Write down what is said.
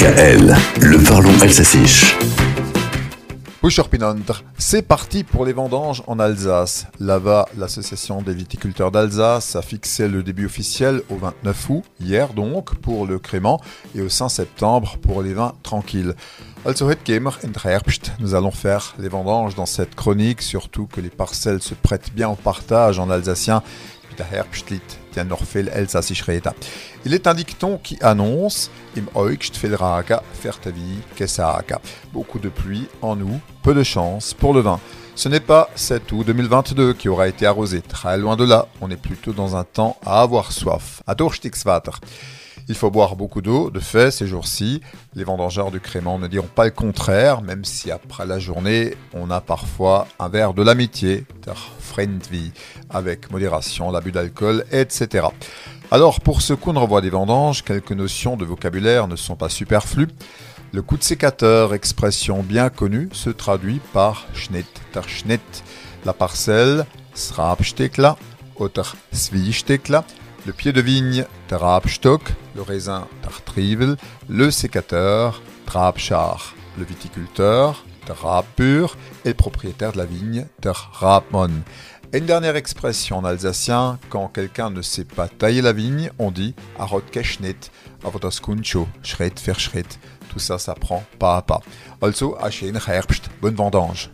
DKL, le parlons alsacien. C'est parti pour les vendanges en Alsace. Là-bas, l'association des viticulteurs d'Alsace a fixé le début officiel au 29 août, hier donc, pour le crément, et au 5 septembre pour les vins tranquilles. Also nous allons faire les vendanges dans cette chronique, surtout que les parcelles se prêtent bien au partage en alsacien. Il est un dicton qui annonce Im Beaucoup de pluie en août, peu de chance pour le vin. Ce n'est pas cet août 2022 qui aura été arrosé, très loin de là, on est plutôt dans un temps à avoir soif. Il faut boire beaucoup d'eau, de fait, ces jours-ci. Les vendangeurs du Crément ne diront pas le contraire, même si après la journée, on a parfois un verre de l'amitié, der Friendvi, avec modération, l'abus d'alcool, etc. Alors, pour ce qu'on revoit des vendanges, quelques notions de vocabulaire ne sont pas superflues. Le coup de sécateur, expression bien connue, se traduit par Schnitt, der Schnitt. La parcelle, Srabstekla, oder Zwiestekla, le pied de vigne, Trabstock, le raisin, Tartrivel, le sécateur, Trabschar, le viticulteur, Trabpur, et propriétaire de la vigne, der Rabmon. une dernière expression en alsacien, quand quelqu'un ne sait pas tailler la vigne, on dit Arot Keshnet, Avotaskuncho, Schritt für Schritt. Tout ça s'apprend pas à pas. Also, Herbst, bonne vendange.